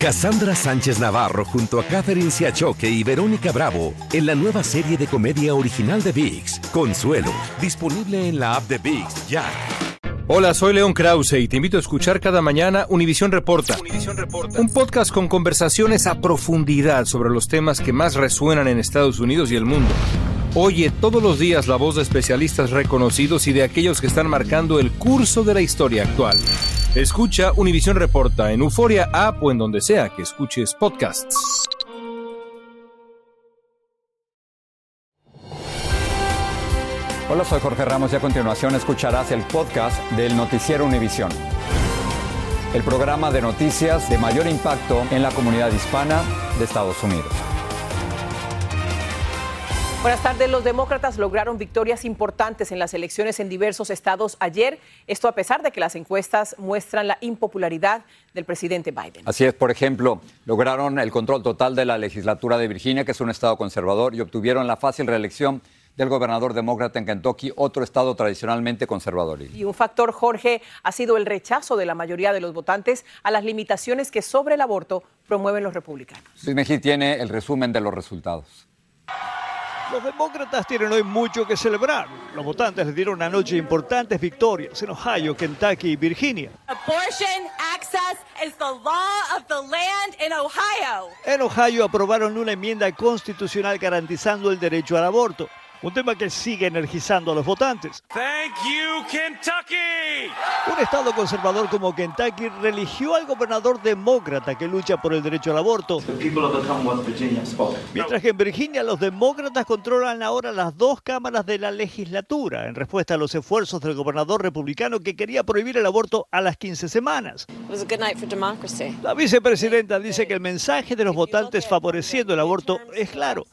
Cassandra Sánchez Navarro junto a Catherine Siachoque y Verónica Bravo en la nueva serie de comedia original de VIX, Consuelo, disponible en la app de VIX ya. Hola, soy León Krause y te invito a escuchar cada mañana Univisión Reporta, Reporta, un podcast con conversaciones a profundidad sobre los temas que más resuenan en Estados Unidos y el mundo. Oye todos los días la voz de especialistas reconocidos y de aquellos que están marcando el curso de la historia actual. Escucha Univisión Reporta en Euforia App o en donde sea que escuches podcasts. Hola, soy Jorge Ramos y a continuación escucharás el podcast del Noticiero Univisión. El programa de noticias de mayor impacto en la comunidad hispana de Estados Unidos. Buenas tardes. Los demócratas lograron victorias importantes en las elecciones en diversos estados ayer. Esto a pesar de que las encuestas muestran la impopularidad del presidente Biden. Así es, por ejemplo, lograron el control total de la legislatura de Virginia, que es un estado conservador, y obtuvieron la fácil reelección del gobernador demócrata en Kentucky, otro estado tradicionalmente conservador. Y un factor, Jorge, ha sido el rechazo de la mayoría de los votantes a las limitaciones que sobre el aborto promueven los republicanos. Luis Mejía tiene el resumen de los resultados. Los demócratas tienen hoy mucho que celebrar. Los votantes les dieron anoche importantes victorias en Ohio, Kentucky y Virginia. En Ohio aprobaron una enmienda constitucional garantizando el derecho al aborto un tema que sigue energizando a los votantes. Thank you, Kentucky. Un estado conservador como Kentucky religió al gobernador demócrata que lucha por el derecho al aborto. Mientras que en Virginia los demócratas controlan ahora las dos cámaras de la legislatura en respuesta a los esfuerzos del gobernador republicano que quería prohibir el aborto a las 15 semanas. La vicepresidenta dice que el mensaje de los votantes favoreciendo el aborto es claro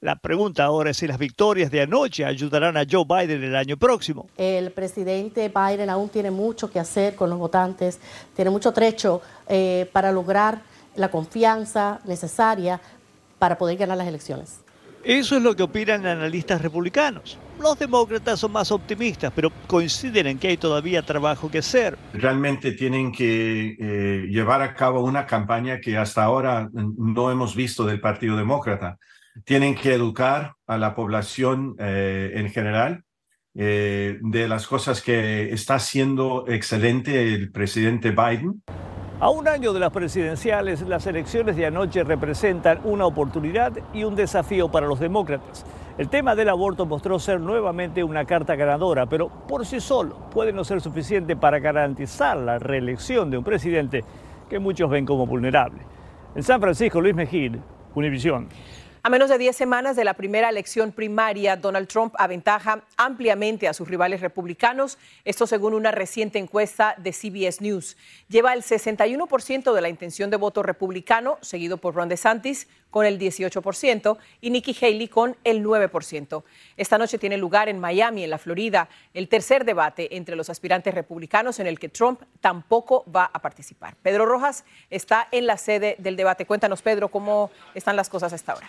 la pregunta ahora es si las victorias de anoche ayudarán a Joe Biden el año próximo. El presidente Biden aún tiene mucho que hacer con los votantes, tiene mucho trecho eh, para lograr la confianza necesaria para poder ganar las elecciones. Eso es lo que opinan analistas republicanos. Los demócratas son más optimistas, pero coinciden en que hay todavía trabajo que hacer. Realmente tienen que eh, llevar a cabo una campaña que hasta ahora no hemos visto del Partido Demócrata tienen que educar a la población eh, en general eh, de las cosas que está haciendo excelente el presidente Biden. A un año de las presidenciales, las elecciones de anoche representan una oportunidad y un desafío para los demócratas. El tema del aborto mostró ser nuevamente una carta ganadora, pero por sí solo puede no ser suficiente para garantizar la reelección de un presidente que muchos ven como vulnerable. En San Francisco, Luis Mejía, Univisión. A menos de 10 semanas de la primera elección primaria, Donald Trump aventaja ampliamente a sus rivales republicanos, esto según una reciente encuesta de CBS News. Lleva el 61% de la intención de voto republicano, seguido por Ron DeSantis con el 18% y Nikki Haley con el 9%. Esta noche tiene lugar en Miami, en la Florida, el tercer debate entre los aspirantes republicanos en el que Trump tampoco va a participar. Pedro Rojas está en la sede del debate. Cuéntanos, Pedro, cómo están las cosas hasta ahora.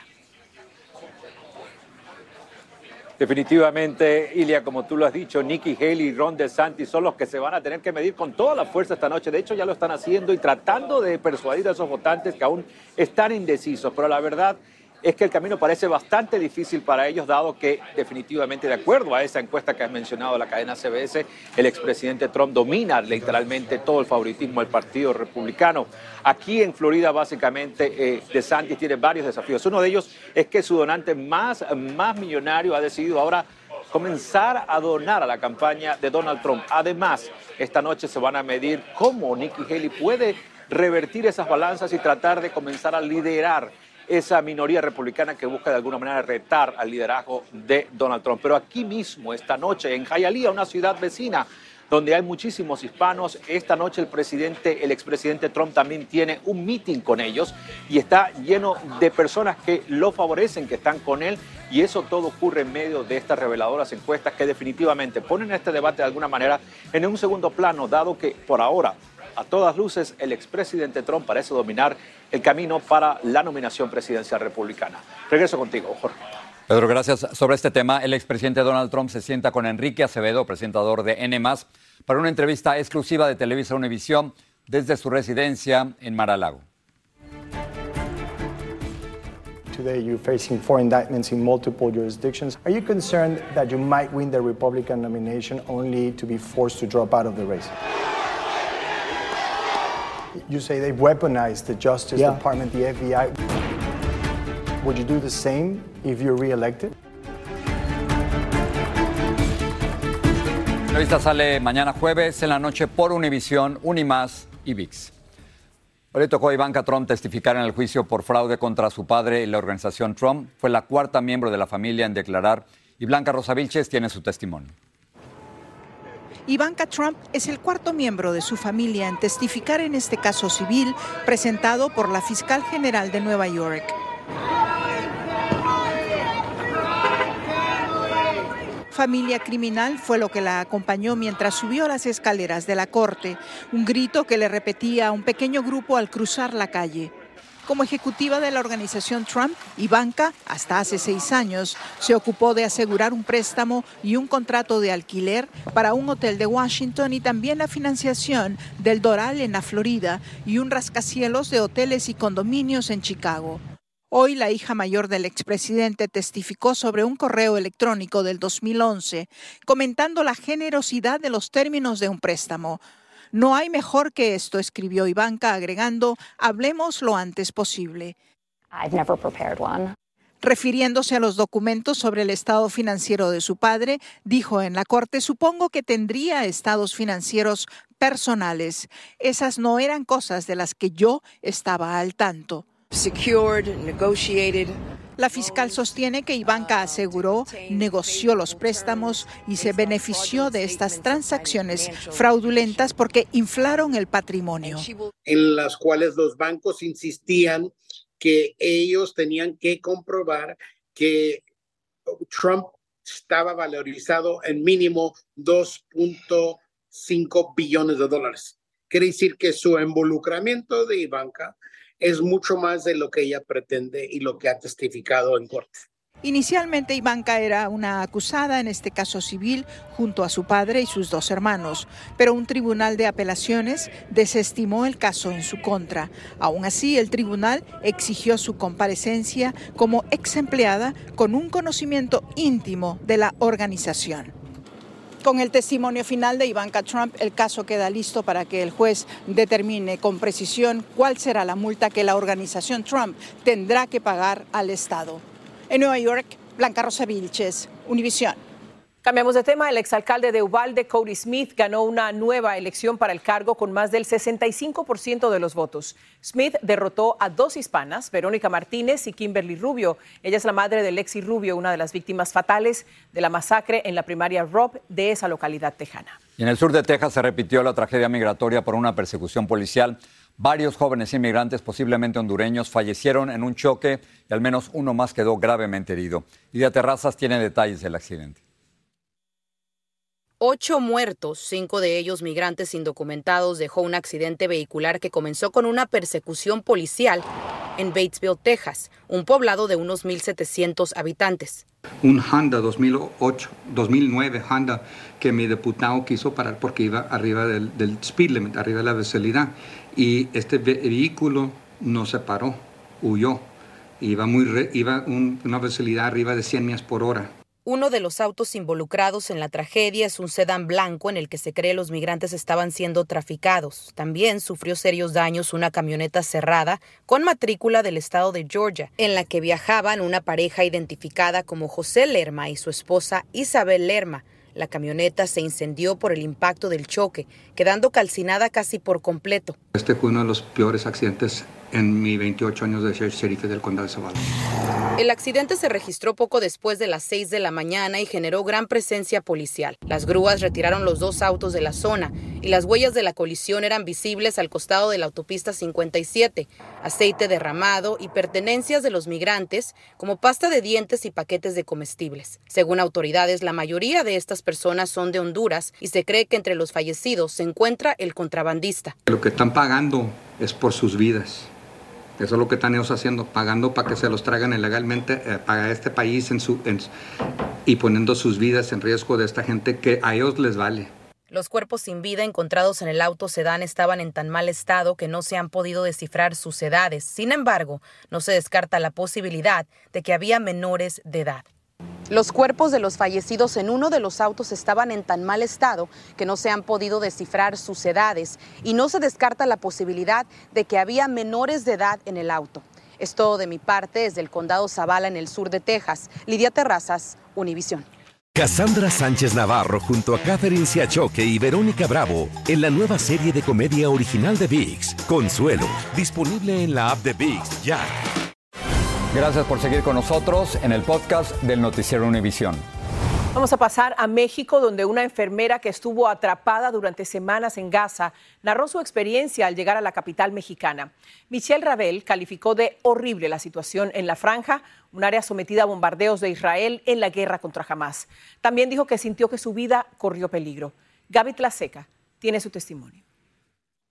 Definitivamente, Ilia, como tú lo has dicho, Nikki Haley y Ron DeSantis son los que se van a tener que medir con toda la fuerza esta noche. De hecho, ya lo están haciendo y tratando de persuadir a esos votantes que aún están indecisos. Pero la verdad es que el camino parece bastante difícil para ellos, dado que definitivamente, de acuerdo a esa encuesta que has mencionado la cadena CBS, el expresidente Trump domina literalmente todo el favoritismo del Partido Republicano. Aquí en Florida, básicamente, eh, DeSantis tiene varios desafíos. Uno de ellos es que su donante más, más millonario ha decidido ahora comenzar a donar a la campaña de Donald Trump. Además, esta noche se van a medir cómo Nikki Haley puede revertir esas balanzas y tratar de comenzar a liderar esa minoría republicana que busca de alguna manera retar al liderazgo de Donald Trump. Pero aquí mismo, esta noche, en Hialeah, una ciudad vecina, donde hay muchísimos hispanos. Esta noche el presidente, el expresidente Trump también tiene un meeting con ellos y está lleno de personas que lo favorecen, que están con él y eso todo ocurre en medio de estas reveladoras encuestas que definitivamente ponen este debate de alguna manera en un segundo plano, dado que por ahora a todas luces, el expresidente Trump parece dominar el camino para la nominación presidencial republicana. Regreso contigo, Jorge. Pedro, gracias. Sobre este tema, el expresidente Donald Trump se sienta con Enrique Acevedo, presentador de N, para una entrevista exclusiva de Televisa Univisión desde su residencia en Mar-a-Lago. today. You're facing four indictments in multiple jurisdictions. Are you concerned that you might win the Republican nomination only to be forced to drop out of the race? You say they've weaponized the Justice Yeah. Department, the FBI. Would you do the same if you're reelected? La revista sale mañana jueves en la noche por Univisión, Unimás y VIX. Hoy le tocó a Ivanka Trump testificar en el juicio por fraude contra su padre y la organización Trump. Fue la cuarta miembro de la familia en declarar y Blanca Rosa Vilches tiene su testimonio. Ivanka Trump es el cuarto miembro de su familia en testificar en este caso civil presentado por la fiscal general de Nueva York. Familia criminal fue lo que la acompañó mientras subió las escaleras de la corte, un grito que le repetía a un pequeño grupo al cruzar la calle. Como ejecutiva de la organización Trump, Ivanka, hasta hace seis años, se ocupó de asegurar un préstamo y un contrato de alquiler para un hotel de Washington y también la financiación del Doral en la Florida y un rascacielos de hoteles y condominios en Chicago. Hoy la hija mayor del expresidente testificó sobre un correo electrónico del 2011 comentando la generosidad de los términos de un préstamo. No hay mejor que esto, escribió Ivanka agregando, hablemos lo antes posible. Refiriéndose a los documentos sobre el estado financiero de su padre, dijo en la corte, supongo que tendría estados financieros personales. Esas no eran cosas de las que yo estaba al tanto. La fiscal sostiene que Ivanka aseguró, negoció los préstamos y se benefició de estas transacciones fraudulentas porque inflaron el patrimonio. en las cuales los bancos insistían que ellos tenían que comprobar que Trump estaba valorizado en mínimo 2.5 billones de dólares. Quiere decir que su involucramiento de Ivanka es mucho más de lo que ella pretende y lo que ha testificado en corte. Inicialmente Ivanka era una acusada en este caso civil junto a su padre y sus dos hermanos, pero un tribunal de apelaciones desestimó el caso en su contra. Aún así, el tribunal exigió su comparecencia como ex empleada con un conocimiento íntimo de la organización. Con el testimonio final de Ivanka Trump, el caso queda listo para que el juez determine con precisión cuál será la multa que la organización Trump tendrá que pagar al Estado. En Nueva York, Blanca Rosa Vilches, Univisión. Cambiamos de tema. El exalcalde de Uvalde, Cody Smith, ganó una nueva elección para el cargo con más del 65% de los votos. Smith derrotó a dos hispanas, Verónica Martínez y Kimberly Rubio. Ella es la madre de Lexi Rubio, una de las víctimas fatales de la masacre en la primaria Rob de esa localidad tejana. Y en el sur de Texas se repitió la tragedia migratoria por una persecución policial. Varios jóvenes inmigrantes, posiblemente hondureños, fallecieron en un choque y al menos uno más quedó gravemente herido. Y de Terrazas tiene detalles del accidente. Ocho muertos, cinco de ellos migrantes indocumentados, dejó un accidente vehicular que comenzó con una persecución policial en Batesville, Texas, un poblado de unos 1.700 habitantes. un Honda 2008, 2009 Honda que mi diputado quiso parar porque iba arriba del, del speed limit, arriba de la velocidad. Y este ve- vehículo no se paró, huyó. Iba, muy re- iba un- una velocidad arriba de 100 millas por hora. Uno de los autos involucrados en la tragedia es un sedán blanco en el que se cree los migrantes estaban siendo traficados. También sufrió serios daños una camioneta cerrada con matrícula del estado de Georgia, en la que viajaban una pareja identificada como José Lerma y su esposa Isabel Lerma. La camioneta se incendió por el impacto del choque, quedando calcinada casi por completo. Este fue uno de los peores accidentes en mis 28 años de ser sheriff del condado de Zavala. El accidente se registró poco después de las 6 de la mañana y generó gran presencia policial. Las grúas retiraron los dos autos de la zona y las huellas de la colisión eran visibles al costado de la autopista 57. Aceite derramado y pertenencias de los migrantes como pasta de dientes y paquetes de comestibles. Según autoridades, la mayoría de estas personas son de Honduras y se cree que entre los fallecidos se encuentra el contrabandista. Lo que están pagando es por sus vidas. Eso es lo que están ellos haciendo, pagando para que se los traigan ilegalmente eh, para este país y poniendo sus vidas en riesgo de esta gente que a ellos les vale. Los cuerpos sin vida encontrados en el auto sedán estaban en tan mal estado que no se han podido descifrar sus edades. Sin embargo, no se descarta la posibilidad de que había menores de edad. Los cuerpos de los fallecidos en uno de los autos estaban en tan mal estado que no se han podido descifrar sus edades y no se descarta la posibilidad de que había menores de edad en el auto. Es todo de mi parte desde el condado Zavala en el sur de Texas. Lidia Terrazas, Univisión. Cassandra Sánchez Navarro junto a Catherine Siachoque y Verónica Bravo en la nueva serie de comedia original de VIX, Consuelo, disponible en la app de VIX ya. Gracias por seguir con nosotros en el podcast del Noticiero Univisión. Vamos a pasar a México, donde una enfermera que estuvo atrapada durante semanas en Gaza narró su experiencia al llegar a la capital mexicana. Michelle Ravel calificó de horrible la situación en la franja, un área sometida a bombardeos de Israel en la guerra contra Hamas. También dijo que sintió que su vida corrió peligro. Gaby Tlaseca tiene su testimonio.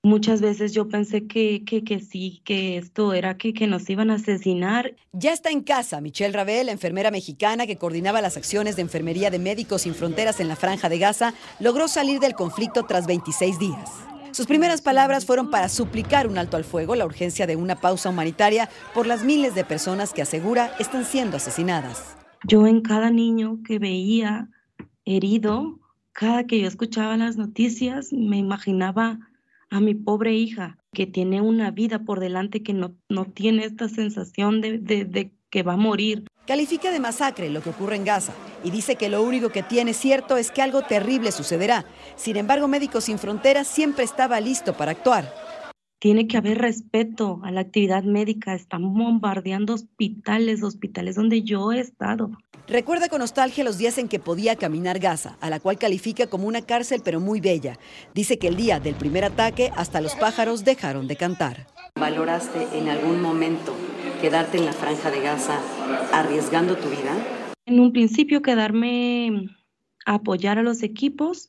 Muchas veces yo pensé que, que, que sí, que esto era que, que nos iban a asesinar. Ya está en casa Michelle Ravel, enfermera mexicana que coordinaba las acciones de enfermería de Médicos Sin Fronteras en la Franja de Gaza, logró salir del conflicto tras 26 días. Sus primeras palabras fueron para suplicar un alto al fuego, la urgencia de una pausa humanitaria por las miles de personas que asegura están siendo asesinadas. Yo en cada niño que veía herido, cada que yo escuchaba las noticias, me imaginaba a mi pobre hija, que tiene una vida por delante, que no, no tiene esta sensación de, de, de que va a morir. Califica de masacre lo que ocurre en Gaza y dice que lo único que tiene cierto es que algo terrible sucederá. Sin embargo, Médicos Sin Fronteras siempre estaba listo para actuar. Tiene que haber respeto a la actividad médica. Están bombardeando hospitales, hospitales donde yo he estado. Recuerda con nostalgia los días en que podía caminar Gaza, a la cual califica como una cárcel pero muy bella. Dice que el día del primer ataque hasta los pájaros dejaron de cantar. ¿Valoraste en algún momento quedarte en la franja de Gaza arriesgando tu vida? En un principio quedarme a apoyar a los equipos,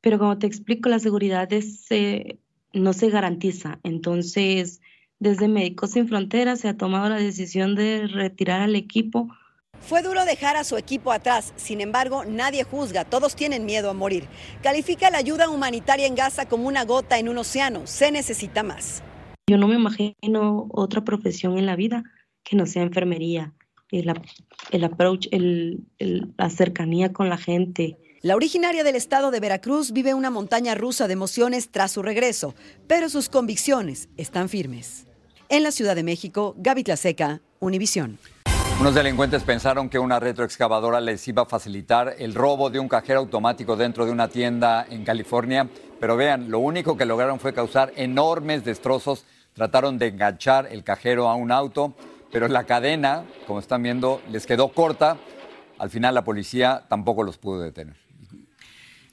pero como te explico, la seguridad es, eh, no se garantiza. Entonces, desde Médicos Sin Fronteras se ha tomado la decisión de retirar al equipo. Fue duro dejar a su equipo atrás, sin embargo, nadie juzga, todos tienen miedo a morir. Califica la ayuda humanitaria en Gaza como una gota en un océano, se necesita más. Yo no me imagino otra profesión en la vida que no sea enfermería, el, el approach, el, el, la cercanía con la gente. La originaria del estado de Veracruz vive una montaña rusa de emociones tras su regreso, pero sus convicciones están firmes. En la Ciudad de México, Gaby Tlaseca, Univisión. Unos delincuentes pensaron que una retroexcavadora les iba a facilitar el robo de un cajero automático dentro de una tienda en California, pero vean, lo único que lograron fue causar enormes destrozos. Trataron de enganchar el cajero a un auto, pero la cadena, como están viendo, les quedó corta. Al final la policía tampoco los pudo detener.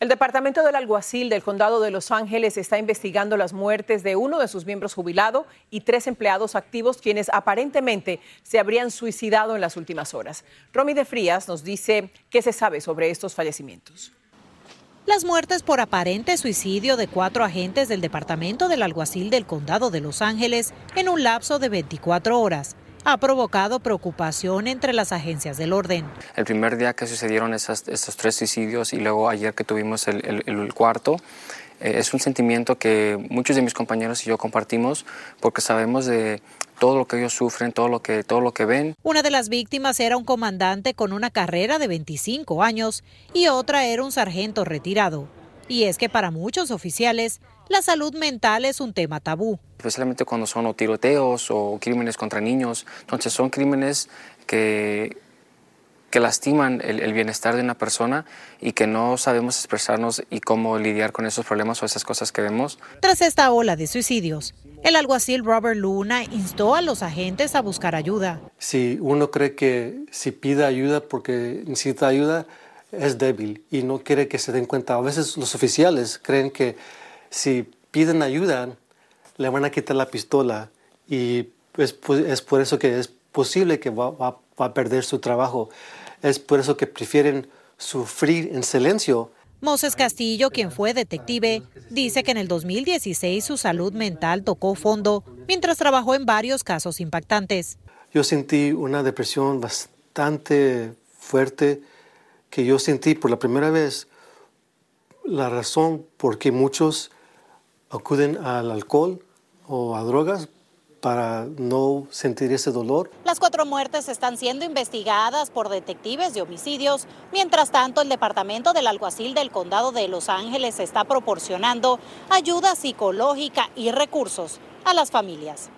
El Departamento del Alguacil del Condado de Los Ángeles está investigando las muertes de uno de sus miembros jubilado y tres empleados activos quienes aparentemente se habrían suicidado en las últimas horas. Romy de Frías nos dice qué se sabe sobre estos fallecimientos. Las muertes por aparente suicidio de cuatro agentes del Departamento del Alguacil del Condado de Los Ángeles en un lapso de 24 horas ha provocado preocupación entre las agencias del orden. El primer día que sucedieron esas, estos tres suicidios y luego ayer que tuvimos el, el, el cuarto, eh, es un sentimiento que muchos de mis compañeros y yo compartimos porque sabemos de todo lo que ellos sufren, todo lo que, todo lo que ven. Una de las víctimas era un comandante con una carrera de 25 años y otra era un sargento retirado. Y es que para muchos oficiales, la salud mental es un tema tabú. Especialmente cuando son o tiroteos o crímenes contra niños. Entonces son crímenes que, que lastiman el, el, bienestar de una persona y que no sabemos expresarnos y cómo lidiar con esos problemas o esas cosas que vemos. Tras esta ola de suicidios, el alguacil Robert Luna instó a los agentes a buscar ayuda. Si uno cree que si pide ayuda porque necesita ayuda, es débil y no quiere que se den cuenta. A veces los oficiales creen que si piden ayuda, le van a quitar la pistola y es, es por eso que es posible que va, va, va, a perder su trabajo. Es por eso que prefieren sufrir en silencio. Moses Castillo, quien fue detective, dice que en el 2016 su salud mental tocó fondo mientras trabajó en varios casos impactantes. Yo sentí una depresión bastante fuerte que yo sentí por la primera vez la razón por qué muchos acuden al alcohol o a drogas para no sentir ese dolor. Las cuatro muertes están siendo investigadas por detectives de homicidios. Mientras tanto, el Departamento del Alguacil del Condado de Los Ángeles está proporcionando ayuda psicológica y recursos a las familias.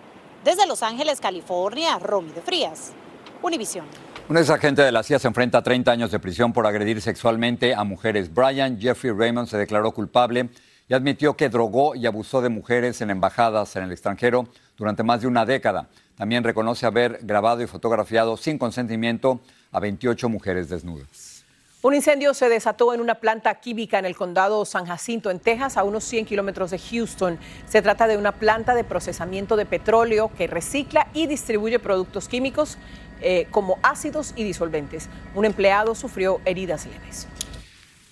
Desde Los Ángeles, California, Romy de Frías, Univisión. Un ex agente de la CIA se enfrenta a 30 años de prisión por agredir sexualmente a mujeres. Brian Jeffrey Raymond se declaró culpable y admitió que drogó y abusó de mujeres en embajadas en el extranjero durante más de una década. También reconoce haber grabado y fotografiado sin consentimiento a 28 mujeres desnudas. Un incendio se desató en una planta química en el condado San Jacinto, en Texas, a unos 100 kilómetros de Houston. Se trata de una planta de procesamiento de petróleo que recicla y distribuye productos químicos eh, como ácidos y disolventes. Un empleado sufrió heridas leves.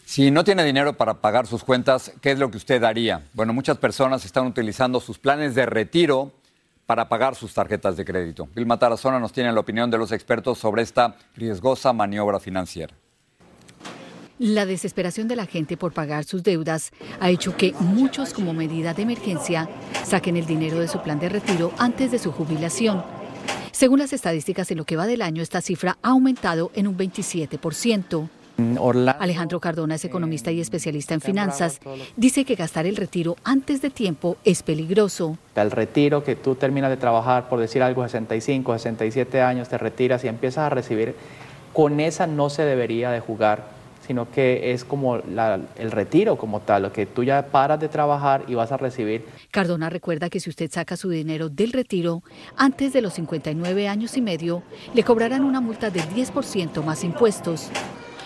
Si no tiene dinero para pagar sus cuentas, ¿qué es lo que usted haría? Bueno, muchas personas están utilizando sus planes de retiro para pagar sus tarjetas de crédito. Vilma Tarazona nos tiene la opinión de los expertos sobre esta riesgosa maniobra financiera. La desesperación de la gente por pagar sus deudas ha hecho que muchos, como medida de emergencia, saquen el dinero de su plan de retiro antes de su jubilación. Según las estadísticas, en lo que va del año, esta cifra ha aumentado en un 27%. Alejandro Cardona es economista y especialista en finanzas. Dice que gastar el retiro antes de tiempo es peligroso. El retiro que tú terminas de trabajar, por decir algo, 65, 67 años, te retiras y empiezas a recibir, con esa no se debería de jugar sino que es como el retiro como tal, lo que tú ya paras de trabajar y vas a recibir. Cardona recuerda que si usted saca su dinero del retiro antes de los 59 años y medio, le cobrarán una multa del 10% más impuestos.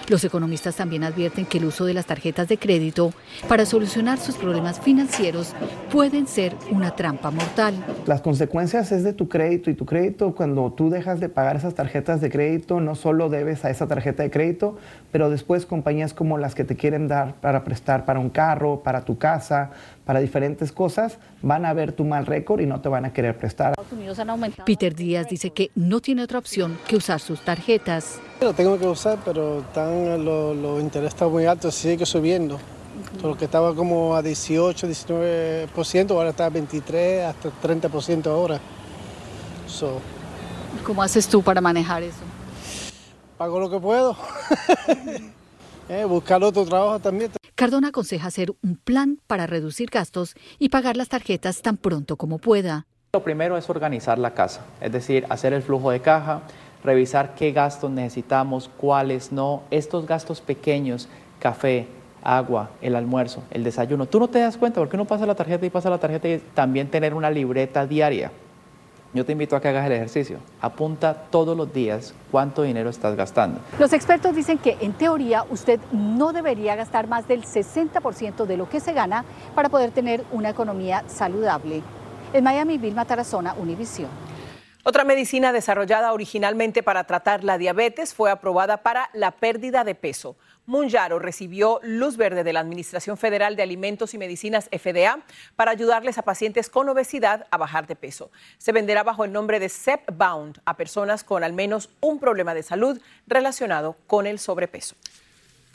Los economistas también advierten que el uso de las tarjetas de crédito para solucionar sus problemas financieros pueden ser una trampa mortal. Las consecuencias es de tu crédito y tu crédito cuando tú dejas de pagar esas tarjetas de crédito no solo debes a esa tarjeta de crédito, pero después compañías como las que te quieren dar para prestar para un carro, para tu casa, para diferentes cosas, van a ver tu mal récord y no te van a querer prestar. Peter Díaz dice que no tiene otra opción que usar sus tarjetas. Lo tengo que usar, pero están, los intereses están muy altos, sigue subiendo. Lo que estaba como a 18, 19%, ahora está a 23, hasta 30% ahora. ¿Cómo haces tú para manejar eso? Pago lo que puedo. eh, buscar otro trabajo también. Cardona aconseja hacer un plan para reducir gastos y pagar las tarjetas tan pronto como pueda. Lo primero es organizar la casa, es decir, hacer el flujo de caja, revisar qué gastos necesitamos, cuáles no. Estos gastos pequeños, café, agua, el almuerzo, el desayuno, tú no te das cuenta porque uno pasa la tarjeta y pasa la tarjeta y también tener una libreta diaria yo te invito a que hagas el ejercicio. Apunta todos los días cuánto dinero estás gastando. Los expertos dicen que en teoría usted no debería gastar más del 60% de lo que se gana para poder tener una economía saludable. En Miami, Vilma Tarazona, Univision. Otra medicina desarrollada originalmente para tratar la diabetes fue aprobada para la pérdida de peso. Munyaro recibió luz verde de la Administración Federal de Alimentos y Medicinas FDA para ayudarles a pacientes con obesidad a bajar de peso. Se venderá bajo el nombre de Zepbound a personas con al menos un problema de salud relacionado con el sobrepeso.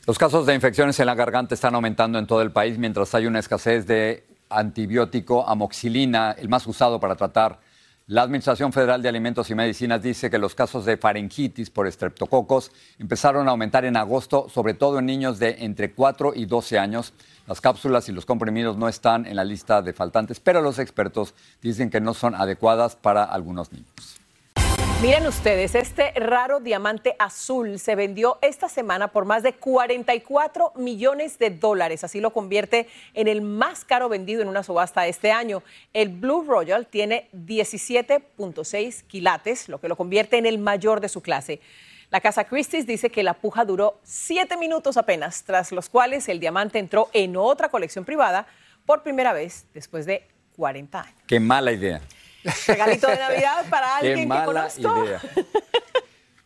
Los casos de infecciones en la garganta están aumentando en todo el país mientras hay una escasez de antibiótico amoxilina, el más usado para tratar la Administración Federal de Alimentos y Medicinas dice que los casos de faringitis por estreptococos empezaron a aumentar en agosto, sobre todo en niños de entre 4 y 12 años. Las cápsulas y los comprimidos no están en la lista de faltantes, pero los expertos dicen que no son adecuadas para algunos niños. Miren ustedes, este raro diamante azul se vendió esta semana por más de 44 millones de dólares. Así lo convierte en el más caro vendido en una subasta este año. El Blue Royal tiene 17.6 quilates, lo que lo convierte en el mayor de su clase. La casa Christie's dice que la puja duró siete minutos apenas, tras los cuales el diamante entró en otra colección privada por primera vez después de 40 años. Qué mala idea. Regalito de Navidad para alguien Qué mala Idea.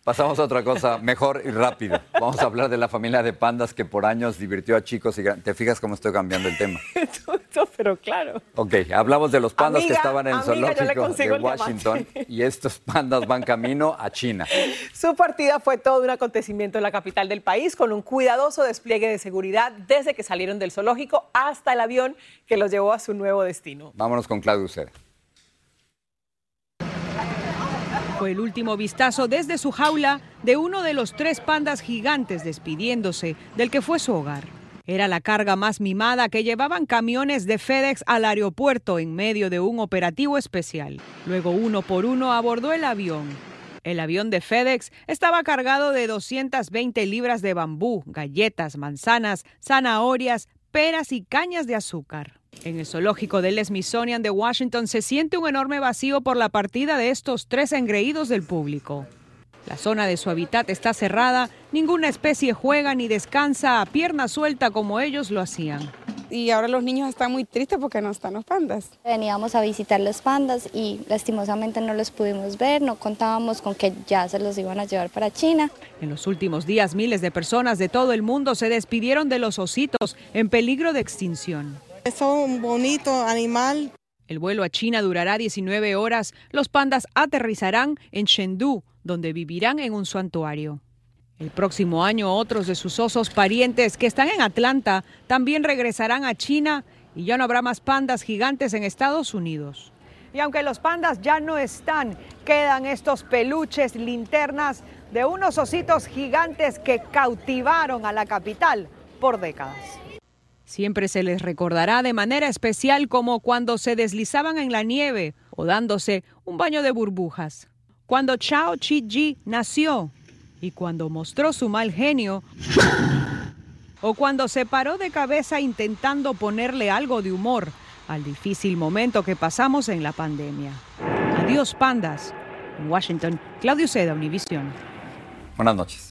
Pasamos a otra cosa mejor y rápido. Vamos a hablar de la familia de pandas que por años divirtió a chicos y te fijas cómo estoy cambiando el tema. pero claro. Ok, hablamos de los pandas que estaban en el amiga, zoológico de. Washington y estos pandas van camino a China. Su partida fue todo un acontecimiento en la capital del país, con un cuidadoso despliegue de seguridad desde que salieron del zoológico hasta el avión que los llevó a su nuevo destino. Vámonos con Claudio Uceda. Fue el último vistazo desde su jaula de uno de los tres pandas gigantes despidiéndose del que fue su hogar. Era la carga más mimada que llevaban camiones de FedEx al aeropuerto en medio de un operativo especial. Luego uno por uno abordó el avión. El avión de FedEx estaba cargado de 220 libras de bambú, galletas, manzanas, zanahorias, peras y cañas de azúcar. En el zoológico del Smithsonian de Washington se siente un enorme vacío por la partida de estos tres engreídos del público. La zona de su hábitat está cerrada, ninguna especie juega ni descansa a pierna suelta como ellos lo hacían. Y ahora los niños están muy tristes porque no están los pandas. Veníamos a visitar los pandas y lastimosamente no los pudimos ver, no contábamos con que ya se los iban a llevar para China. En los últimos días, miles de personas de todo el mundo se despidieron de los ositos en peligro de extinción. Son un bonito animal. El vuelo a China durará 19 horas. Los pandas aterrizarán en Chengdu, donde vivirán en un santuario. El próximo año otros de sus osos parientes que están en Atlanta también regresarán a China y ya no habrá más pandas gigantes en Estados Unidos. Y aunque los pandas ya no están, quedan estos peluches, linternas de unos ositos gigantes que cautivaron a la capital por décadas. Siempre se les recordará de manera especial como cuando se deslizaban en la nieve o dándose un baño de burbujas. Cuando Chao Chi-ji nació y cuando mostró su mal genio o cuando se paró de cabeza intentando ponerle algo de humor al difícil momento que pasamos en la pandemia. Adiós pandas. En Washington, Claudio Seda, Univisión. Buenas noches.